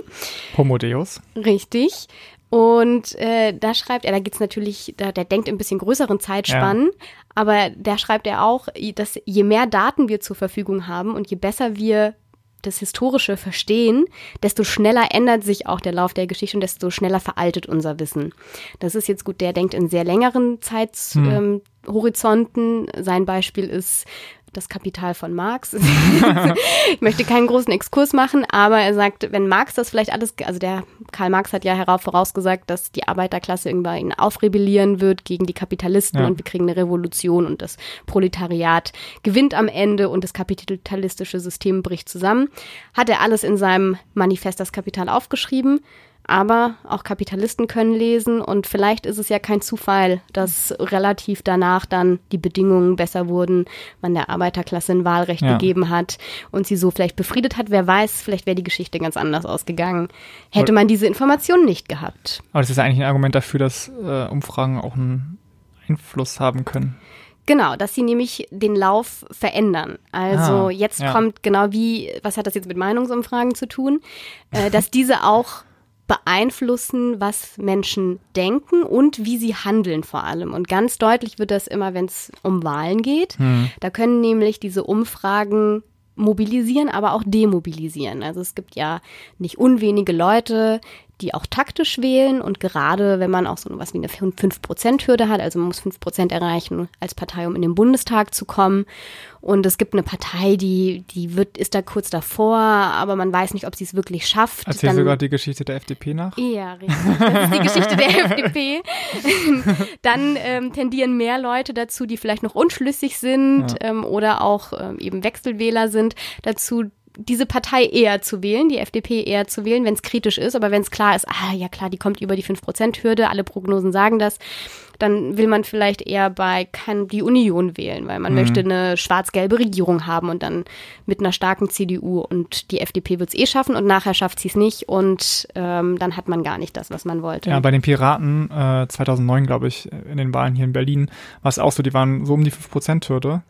Homo Deus. Richtig. Und äh, da schreibt er, da geht's natürlich, da, der denkt in ein bisschen größeren Zeitspannen, ja. aber da schreibt er auch, dass je mehr Daten wir zur Verfügung haben und je besser wir das Historische verstehen, desto schneller ändert sich auch der Lauf der Geschichte und desto schneller veraltet unser Wissen. Das ist jetzt gut, der denkt in sehr längeren Zeithorizonten. Hm. Ähm, Sein Beispiel ist das Kapital von Marx. ich möchte keinen großen Exkurs machen, aber er sagt, wenn Marx das vielleicht alles, also der Karl Marx hat ja herauf vorausgesagt, dass die Arbeiterklasse irgendwann aufrebellieren wird gegen die Kapitalisten ja. und wir kriegen eine Revolution und das Proletariat gewinnt am Ende und das kapitalistische System bricht zusammen. Hat er alles in seinem Manifest das Kapital aufgeschrieben. Aber auch Kapitalisten können lesen und vielleicht ist es ja kein Zufall, dass relativ danach dann die Bedingungen besser wurden, man der Arbeiterklasse ein Wahlrecht ja. gegeben hat und sie so vielleicht befriedet hat. Wer weiß, vielleicht wäre die Geschichte ganz anders ausgegangen, hätte man diese Informationen nicht gehabt. Aber das ist ja eigentlich ein Argument dafür, dass äh, Umfragen auch einen Einfluss haben können. Genau, dass sie nämlich den Lauf verändern. Also ah, jetzt ja. kommt genau wie, was hat das jetzt mit Meinungsumfragen zu tun, äh, dass diese auch beeinflussen, was Menschen denken und wie sie handeln vor allem. Und ganz deutlich wird das immer, wenn es um Wahlen geht. Hm. Da können nämlich diese Umfragen mobilisieren, aber auch demobilisieren. Also es gibt ja nicht unwenige Leute, die auch taktisch wählen und gerade wenn man auch so was wie eine 5%-Hürde hat, also man muss 5% erreichen als Partei, um in den Bundestag zu kommen und es gibt eine Partei, die, die wird, ist da kurz davor, aber man weiß nicht, ob sie es wirklich schafft. Erzähl dann, sogar die Geschichte der FDP nach. Ja, richtig. Das ist die Geschichte der FDP. dann ähm, tendieren mehr Leute dazu, die vielleicht noch unschlüssig sind ja. ähm, oder auch ähm, eben Wechselwähler sind, dazu diese Partei eher zu wählen, die FDP eher zu wählen, wenn es kritisch ist, aber wenn es klar ist, ah ja klar, die kommt über die 5%-Hürde, alle Prognosen sagen das, dann will man vielleicht eher bei kann die Union wählen, weil man mhm. möchte eine schwarz-gelbe Regierung haben und dann mit einer starken CDU und die FDP wird es eh schaffen und nachher schafft sie es nicht und ähm, dann hat man gar nicht das, was man wollte. Ja, bei den Piraten äh, 2009, glaube ich, in den Wahlen hier in Berlin war es auch so, die waren so um die 5%-Hürde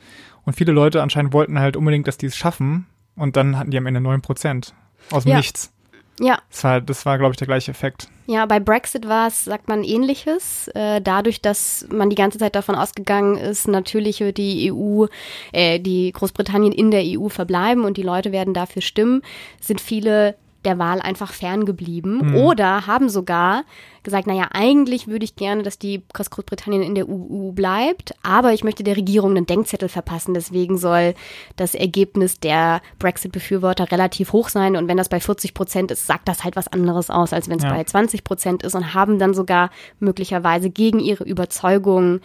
und viele Leute anscheinend wollten halt unbedingt, dass die es schaffen und dann hatten die am Ende 9% aus dem ja. Nichts. Ja. Das war, das war glaube ich, der gleiche Effekt. Ja, bei Brexit war es, sagt man, ähnliches. Äh, dadurch, dass man die ganze Zeit davon ausgegangen ist, natürlich wird die EU, äh, die Großbritannien in der EU verbleiben und die Leute werden dafür stimmen, sind viele der Wahl einfach ferngeblieben mhm. oder haben sogar gesagt, naja, eigentlich würde ich gerne, dass die Großbritannien in der EU bleibt, aber ich möchte der Regierung einen Denkzettel verpassen. Deswegen soll das Ergebnis der Brexit-Befürworter relativ hoch sein. Und wenn das bei 40 Prozent ist, sagt das halt was anderes aus, als wenn es ja. bei 20 Prozent ist und haben dann sogar möglicherweise gegen ihre Überzeugung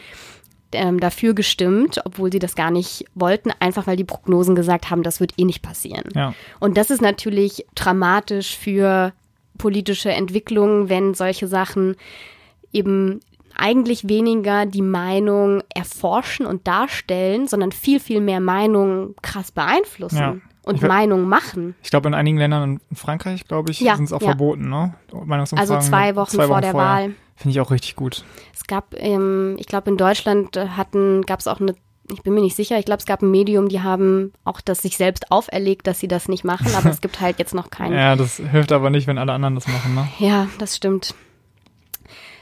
ähm, dafür gestimmt, obwohl sie das gar nicht wollten, einfach weil die Prognosen gesagt haben, das wird eh nicht passieren. Ja. Und das ist natürlich dramatisch für politische Entwicklungen, wenn solche Sachen eben eigentlich weniger die Meinung erforschen und darstellen, sondern viel, viel mehr Meinung krass beeinflussen. Ja. Und Meinung machen. Ich glaube, in einigen Ländern, in Frankreich, glaube ich, ja, sind es auch verboten, ne? Also zwei Wochen zwei vor Wochen der vorher. Wahl. Finde ich auch richtig gut. Es gab, ähm, ich glaube, in Deutschland hatten, gab es auch eine, ich bin mir nicht sicher, ich glaube, es gab ein Medium, die haben auch das sich selbst auferlegt, dass sie das nicht machen, aber es gibt halt jetzt noch keinen. Ja, das hilft aber nicht, wenn alle anderen das machen, ne? Ja, das stimmt.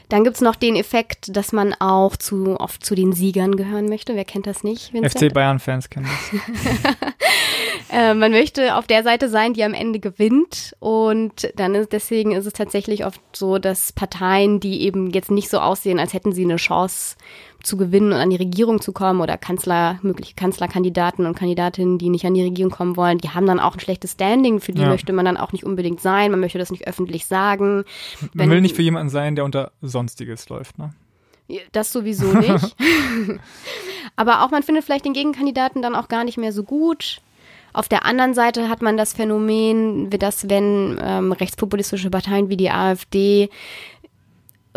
Dann gibt es noch den Effekt, dass man auch zu oft zu den Siegern gehören möchte. Wer kennt das nicht? Vincent? FC Bayern-Fans kennen das. Äh, man möchte auf der Seite sein, die am Ende gewinnt. Und dann ist, deswegen ist es tatsächlich oft so, dass Parteien, die eben jetzt nicht so aussehen, als hätten sie eine Chance zu gewinnen und an die Regierung zu kommen oder Kanzler, mögliche Kanzlerkandidaten und Kandidatinnen, die nicht an die Regierung kommen wollen, die haben dann auch ein schlechtes Standing, für die ja. möchte man dann auch nicht unbedingt sein, man möchte das nicht öffentlich sagen. Man Wenn, will nicht für jemanden sein, der unter Sonstiges läuft, ne? Das sowieso nicht. Aber auch man findet vielleicht den Gegenkandidaten dann auch gar nicht mehr so gut. Auf der anderen Seite hat man das Phänomen, dass wenn ähm, rechtspopulistische Parteien wie die AfD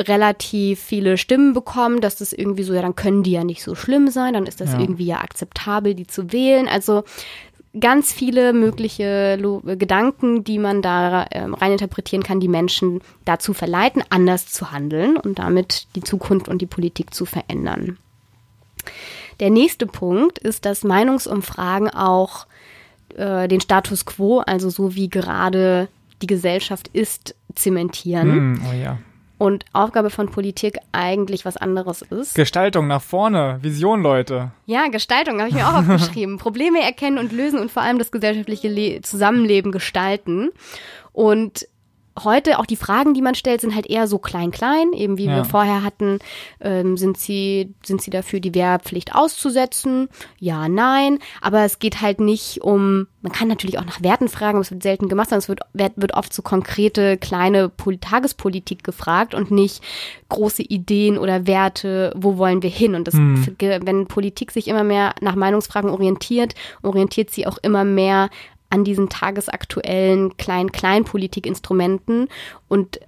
relativ viele Stimmen bekommen, dass das irgendwie so, ja, dann können die ja nicht so schlimm sein, dann ist das ja. irgendwie ja akzeptabel, die zu wählen. Also ganz viele mögliche Lo Gedanken, die man da ähm, reininterpretieren kann, die Menschen dazu verleiten, anders zu handeln und damit die Zukunft und die Politik zu verändern. Der nächste Punkt ist, dass Meinungsumfragen auch äh, den Status quo, also so wie gerade die Gesellschaft ist, zementieren. Mm, oh ja und Aufgabe von Politik eigentlich was anderes ist. Gestaltung nach vorne, Vision, Leute. Ja, Gestaltung habe ich mir auch aufgeschrieben. Probleme erkennen und lösen und vor allem das gesellschaftliche Le Zusammenleben gestalten. Und heute auch die Fragen, die man stellt, sind halt eher so klein-klein, eben wie ja. wir vorher hatten. Ähm, sind sie sind sie dafür, die Wehrpflicht auszusetzen? Ja, nein. Aber es geht halt nicht um. Man kann natürlich auch nach Werten fragen, aber es wird selten gemacht, sondern es wird wird oft so konkrete kleine Pol Tagespolitik gefragt und nicht große Ideen oder Werte. Wo wollen wir hin? Und das, hm. wenn Politik sich immer mehr nach Meinungsfragen orientiert, orientiert sie auch immer mehr an diesen tagesaktuellen Klein-Klein-Politikinstrumenten und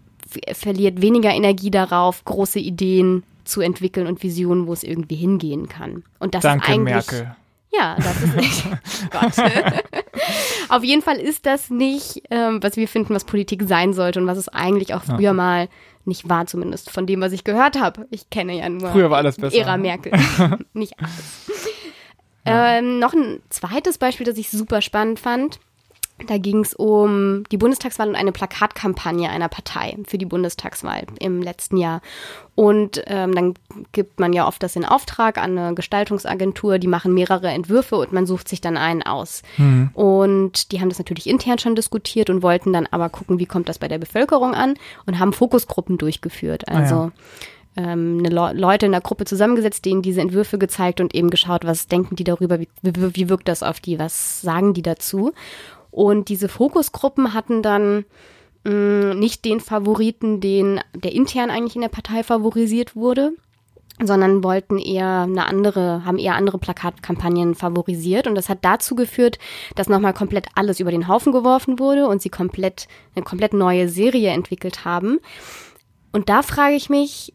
verliert weniger Energie darauf, große Ideen zu entwickeln und Visionen, wo es irgendwie hingehen kann. Und das Danke, ist eigentlich. Merkel. Ja, das ist nicht. Gott. Auf jeden Fall ist das nicht, ähm, was wir finden, was Politik sein sollte und was es eigentlich auch früher ja. mal nicht war, zumindest von dem, was ich gehört habe. Ich kenne ja nur früher war alles besser. Ära Merkel. nicht alles. Ähm, noch ein zweites Beispiel, das ich super spannend fand. Da ging es um die Bundestagswahl und eine Plakatkampagne einer Partei für die Bundestagswahl im letzten Jahr. Und ähm, dann gibt man ja oft das in Auftrag an eine Gestaltungsagentur, die machen mehrere Entwürfe und man sucht sich dann einen aus. Mhm. Und die haben das natürlich intern schon diskutiert und wollten dann aber gucken, wie kommt das bei der Bevölkerung an und haben Fokusgruppen durchgeführt. Also ah ja ähm, Le Leute in der Gruppe zusammengesetzt, denen diese Entwürfe gezeigt und eben geschaut, was denken die darüber, wie, wie, wie wirkt das auf die, was sagen die dazu. Und diese Fokusgruppen hatten dann mh, mm, nicht den Favoriten, den der intern eigentlich in der Partei favorisiert wurde, sondern wollten eher eine andere, haben eher andere Plakatkampagnen favorisiert. Und das hat dazu geführt, dass nochmal komplett alles über den Haufen geworfen wurde und sie komplett, eine komplett neue Serie entwickelt haben. Und da frage ich mich,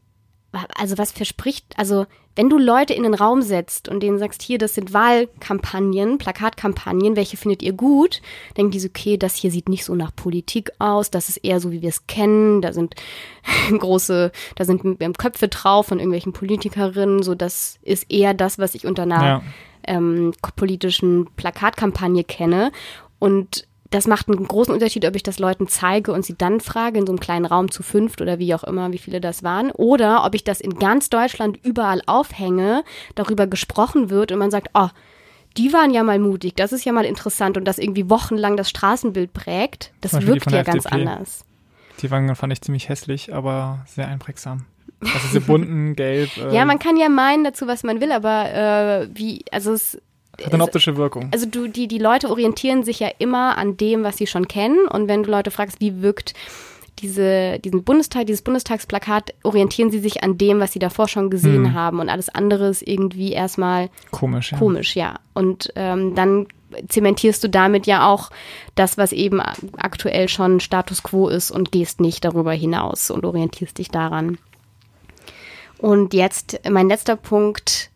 also was verspricht, also wenn du Leute in den Raum setzt und denen sagst, hier, das sind Wahlkampagnen, Plakatkampagnen, welche findet ihr gut, denken die so, okay, das hier sieht nicht so nach Politik aus, das ist eher so, wie wir es kennen, da sind große, da sind Köpfe drauf von irgendwelchen Politikerinnen, so das ist eher das, was ich unter einer ja. ähm, politischen Plakatkampagne kenne. Und das macht einen großen Unterschied, ob ich das Leuten zeige und sie dann frage in so einem kleinen Raum zu fünft oder wie auch immer, wie viele das waren, oder ob ich das in ganz Deutschland überall aufhänge, darüber gesprochen wird und man sagt, oh, die waren ja mal mutig, das ist ja mal interessant und das irgendwie wochenlang das Straßenbild prägt, das wirkt ja ganz anders. Die waren, fand ich ziemlich hässlich, aber sehr einprägsam. Also diese bunten, gelb. Äh ja, man kann ja meinen dazu, was man will, aber äh, wie, also es hat eine optische Wirkung. Also du, die, die Leute orientieren sich ja immer an dem, was sie schon kennen. Und wenn du Leute fragst, wie wirkt diese, diesen Bundestag, dieses Bundestagsplakat, orientieren sie sich an dem, was sie davor schon gesehen mhm. haben. Und alles andere ist irgendwie erstmal komisch. Ja. Komisch, ja. Und ähm, dann zementierst du damit ja auch das, was eben aktuell schon Status quo ist und gehst nicht darüber hinaus und orientierst dich daran. Und jetzt mein letzter Punkt,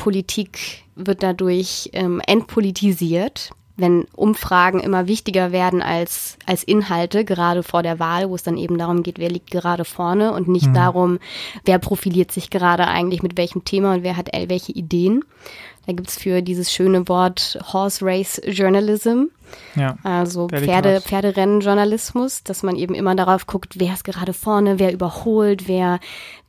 Politik wird dadurch ähm, entpolitisiert, wenn Umfragen immer wichtiger werden als, als Inhalte, gerade vor der Wahl, wo es dann eben darum geht, wer liegt gerade vorne und nicht mhm. darum, wer profiliert sich gerade eigentlich mit welchem Thema und wer hat welche Ideen. Da gibt's für dieses schöne Wort Horse Race Journalism. Ja. Also Pferde. Pferderennenjournalismus, dass man eben immer darauf guckt, wer ist gerade vorne, wer überholt, wer,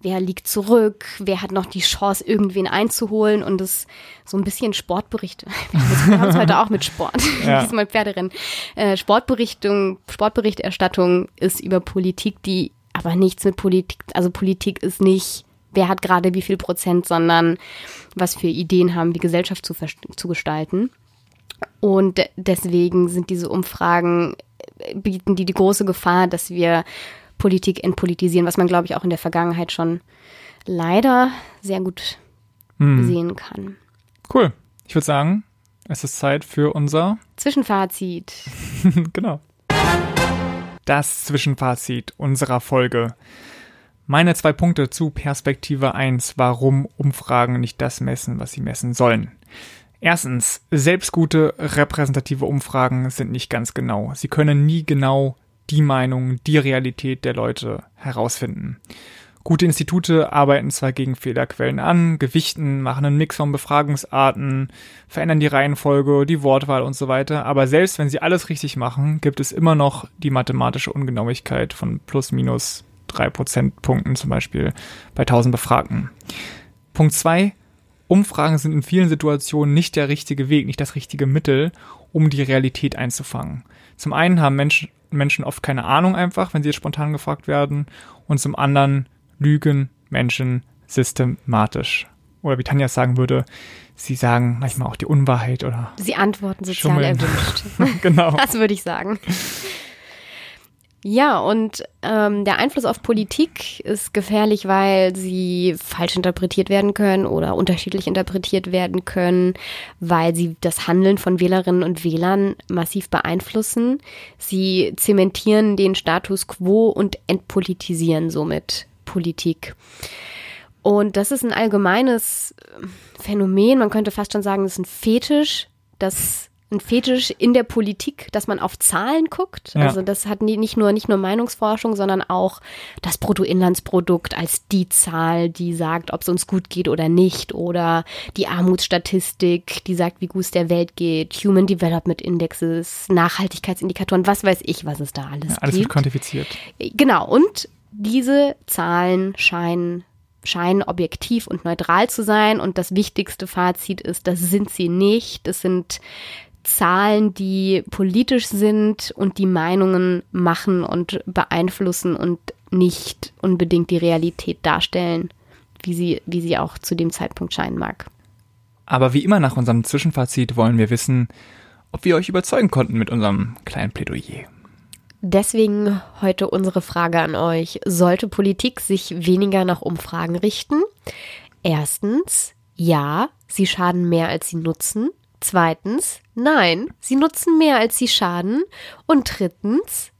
wer liegt zurück, wer hat noch die Chance, irgendwen einzuholen und das so ein bisschen Sportberichte. Wir haben es heute auch mit Sport, Ja. diesmal Pferderennen. Äh, Sportberichtung, Sportberichterstattung ist über Politik, die aber nichts mit Politik, also Politik ist nicht, wer hat gerade wie viel Prozent, sondern was für Ideen haben, die Gesellschaft zu, zu gestalten. Und de- deswegen sind diese Umfragen, äh, bieten die die große Gefahr, dass wir Politik entpolitisieren, was man, glaube ich, auch in der Vergangenheit schon leider sehr gut Hm. sehen kann. Cool. Ich würde sagen, es ist Zeit für unser Zwischenfazit. genau. Das Zwischenfazit unserer Folge. Meine zwei Punkte zu Perspektive 1, warum Umfragen nicht das messen, was sie messen sollen. Erstens, selbst gute repräsentative Umfragen sind nicht ganz genau. Sie können nie genau die Meinung, die Realität der Leute herausfinden. Gute Institute arbeiten zwar gegen Fehlerquellen an, gewichten, machen einen Mix von Befragungsarten, verändern die Reihenfolge, die Wortwahl und so weiter, aber selbst wenn sie alles richtig machen, gibt es immer noch die mathematische Ungenauigkeit von plus minus drei Prozentpunkten zum Beispiel bei 1000 Befragten. Punkt zwei: Umfragen sind in vielen Situationen nicht der richtige Weg, nicht das richtige Mittel, um die Realität einzufangen. Zum einen haben Menschen, Menschen oft keine Ahnung einfach, wenn sie jetzt spontan gefragt werden, und zum anderen lügen Menschen systematisch. Oder wie Tanja sagen würde, sie sagen manchmal auch die Unwahrheit oder Sie antworten sozial Schummeln. erwünscht. genau. Das würde ich sagen. Ja, und ähm, der Einfluss auf Politik ist gefährlich, weil sie falsch interpretiert werden können oder unterschiedlich interpretiert werden können, weil sie das Handeln von Wählerinnen und Wählern massiv beeinflussen. Sie zementieren den Status quo und entpolitisieren somit Politik. Und das ist ein allgemeines Phänomen, man könnte fast schon sagen, das ist ein Fetisch, das ein Fetisch in der Politik, dass man auf Zahlen guckt. Ja. Also das hat nie, nicht nur nicht nur Meinungsforschung, sondern auch das Bruttoinlandsprodukt als die Zahl, die sagt, ob es uns gut geht oder nicht, oder die Armutsstatistik, die sagt, wie gut es der Welt geht, Human Development Indexes, Nachhaltigkeitsindikatoren, was weiß ich, was es da alles Ja, alles wird gibt. quantifiziert. Genau, und diese Zahlen scheinen, scheinen objektiv und neutral zu sein. Und das wichtigste Fazit ist, das sind sie nicht. Das sind Zahlen, die politisch sind und die Meinungen machen und beeinflussen und nicht unbedingt die Realität darstellen, wie sie, wie sie auch zu dem Zeitpunkt scheinen mag. Aber wie immer nach unserem Zwischenfazit wollen wir wissen, ob wir euch überzeugen konnten mit unserem kleinen Plädoyer. Deswegen heute unsere Frage an euch. Sollte Politik sich weniger nach Umfragen richten? Erstens, ja, sie schaden mehr als sie nutzen. Zweitens, nein, sie nutzen mehr als sie schaden. Und drittens,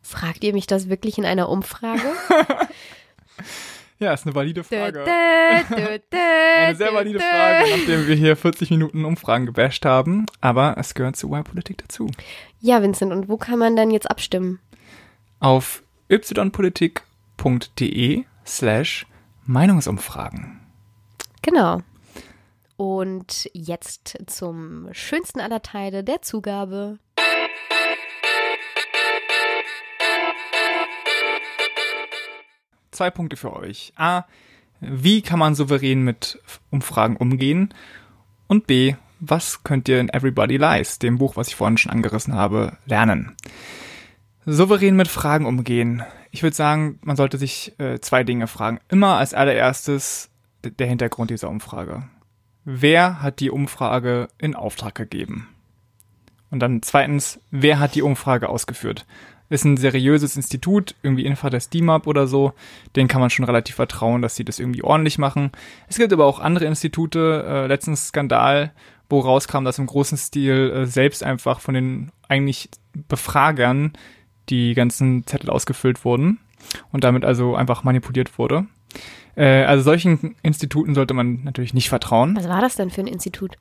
fragt ihr mich das wirklich in einer Umfrage? Ja, ist eine valide Frage. Dö, dö, dö, Eine sehr valide. Frage, nachdem wir hier 40 Minuten Umfragen gebasht haben. Aber es gehört zu Y-Politik dazu. Ja, Vincent, und wo kann man dann jetzt abstimmen? Auf ypolitik.de slash Meinungsumfragen. Genau. Und jetzt zum schönsten aller Teile der Zugabe. Zwei Punkte für euch. A. Wie kann man souverän mit Umfragen umgehen? Und B. Was könnt ihr in Everybody Lies, dem Buch, was ich vorhin schon angerissen habe, lernen? Souverän mit Fragen umgehen. Ich würde sagen, man sollte sich äh, zwei Dinge fragen. Immer als allererstes der Hintergrund dieser Umfrage. Wer hat die Umfrage in Auftrag gegeben? Und dann zweitens, wer hat die Umfrage ausgeführt? Ist ein seriöses Institut, irgendwie Infra des DIMAP oder so, den kann man schon relativ vertrauen, dass sie das irgendwie ordentlich machen. Es gibt aber auch andere Institute, äh, letztens Skandal, wo rauskam, dass im großen Stil äh, selbst einfach von den eigentlich Befragern die ganzen Zettel ausgefüllt wurden und damit also einfach manipuliert wurde. Äh, also solchen Instituten sollte man natürlich nicht vertrauen. Was war das denn für ein Institut?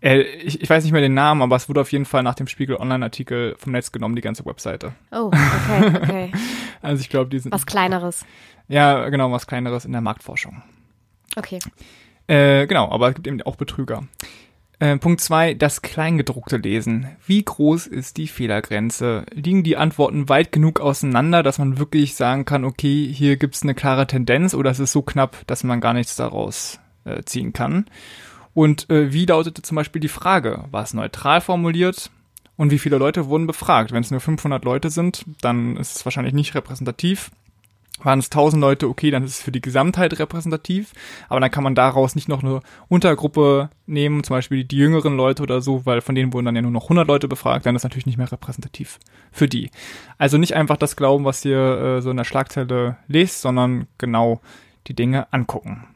Äh, ich, ich weiß nicht mehr den Namen, aber es wurde auf jeden Fall nach dem Spiegel Online-Artikel vom Netz genommen, die ganze Webseite. Oh, okay, okay. Also ich glaube, die sind Was Kleineres. ja genau was kleineres in der Marktforschung. Okay. Äh, genau, aber es gibt eben auch Betrüger. Äh, Punkt zwei, das Kleingedruckte lesen. Wie groß ist die Fehlergrenze? Liegen die Antworten weit genug auseinander, dass man wirklich sagen kann, okay, hier gibt's eine klare Tendenz oder es ist so knapp, dass man gar nichts daraus äh, ziehen kann? Und äh, wie lautete zum Beispiel die Frage? War es neutral formuliert? Und wie viele Leute wurden befragt? Wenn es nur 500 Leute sind, dann ist es wahrscheinlich nicht repräsentativ waren es 1000 Leute, okay, dann ist es für die Gesamtheit repräsentativ, aber dann kann man daraus nicht noch eine Untergruppe nehmen, zum Beispiel die jüngeren Leute oder so, weil von denen wurden dann ja nur noch 100 Leute befragt, dann ist natürlich nicht mehr repräsentativ für die. Also nicht einfach das glauben, was ihr äh, so in der Schlagzeile lest, sondern genau die Dinge angucken.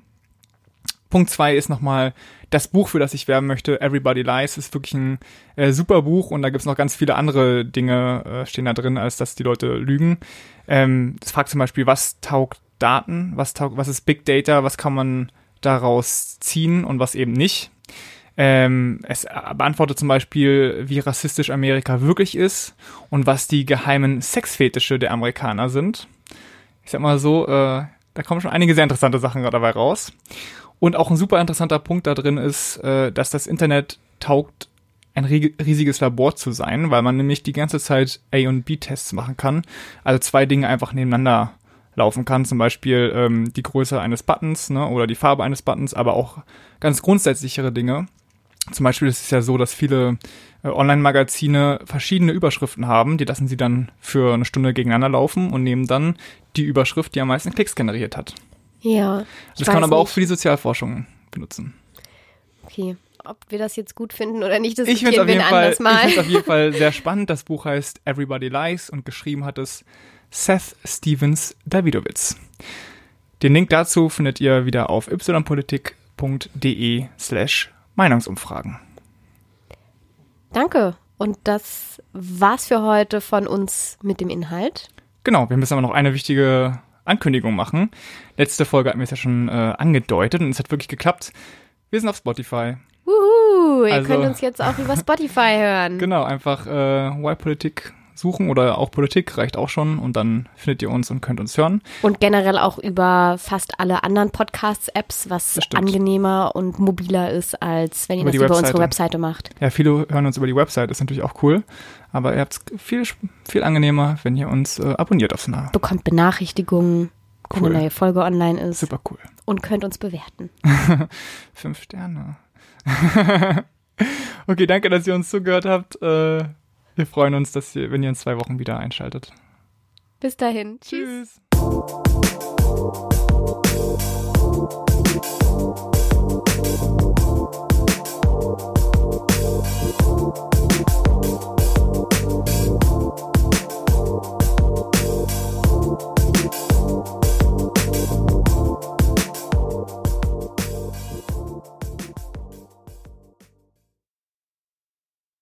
Punkt zwei ist nochmal das Buch, für das ich werben möchte, Everybody Lies, ist wirklich ein äh, super Buch und da gibt's noch ganz viele andere Dinge, äh, stehen da drin, als dass die Leute lügen. Ähm, es fragt zum Beispiel, was taugt Daten, was taugt, was ist Big Data, was kann man daraus ziehen und was eben nicht. Ähm, es beantwortet zum Beispiel, wie rassistisch Amerika wirklich ist und was die geheimen Sexfetische der Amerikaner sind. Ich sag mal so, äh, da kommen schon einige sehr interessante Sachen dabei raus. Und auch ein super interessanter Punkt da drin ist, äh, dass das Internet taugt, ein riesiges Labor zu sein, weil man nämlich die ganze Zeit A- und B-Tests machen kann. Also zwei Dinge einfach nebeneinander laufen kann, zum Beispiel ähm, die Größe eines Buttons ne, oder die Farbe eines Buttons, aber auch ganz grundsätzlichere Dinge. Zum Beispiel ist es ja so, dass viele äh, Online-Magazine verschiedene Überschriften haben, die lassen sie dann für eine Stunde gegeneinander laufen und nehmen dann die Überschrift, die am meisten Klicks generiert hat. Ja. Das kann man aber nicht. auch für die Sozialforschung benutzen. Okay. Ob wir das jetzt gut finden oder nicht, das ich wir ein anderes Mal. Ich finde es auf jeden Fall sehr spannend. Das Buch heißt Everybody Lies und geschrieben hat es Seth Stevens Davidowitz. Den Link dazu findet ihr wieder auf ypolitik.de slash Meinungsumfragen. Danke. Und das war's für heute von uns mit dem Inhalt. Genau, wir müssen aber noch eine wichtige Ankündigung machen. Letzte Folge hatten wir es ja schon äh, angedeutet und es hat wirklich geklappt. Wir sind auf Spotify. Wuhu, ihr also, könnt uns jetzt auch über Spotify hören. Genau, einfach äh, Y-Politik suchen oder auch Politik reicht auch schon und dann findet ihr uns und könnt uns hören. Und generell auch über fast alle anderen Podcasts-Apps, was angenehmer und mobiler ist, als wenn ihr über das über Webseite. unsere Webseite macht. Ja, viele hören uns über die Website, ist natürlich auch cool. Aber ihr habt es viel, viel angenehmer, wenn ihr uns äh, abonniert auf Nah. Bekommt Benachrichtigungen, cool. wenn eine neue Folge online ist. Super cool. Und könnt uns bewerten. Fünf Sterne. okay, danke, dass ihr uns zugehört habt. Äh, wir freuen uns, dass ihr, wenn ihr in zwei Wochen wieder einschaltet. Bis dahin. Tschüss. Tschüss.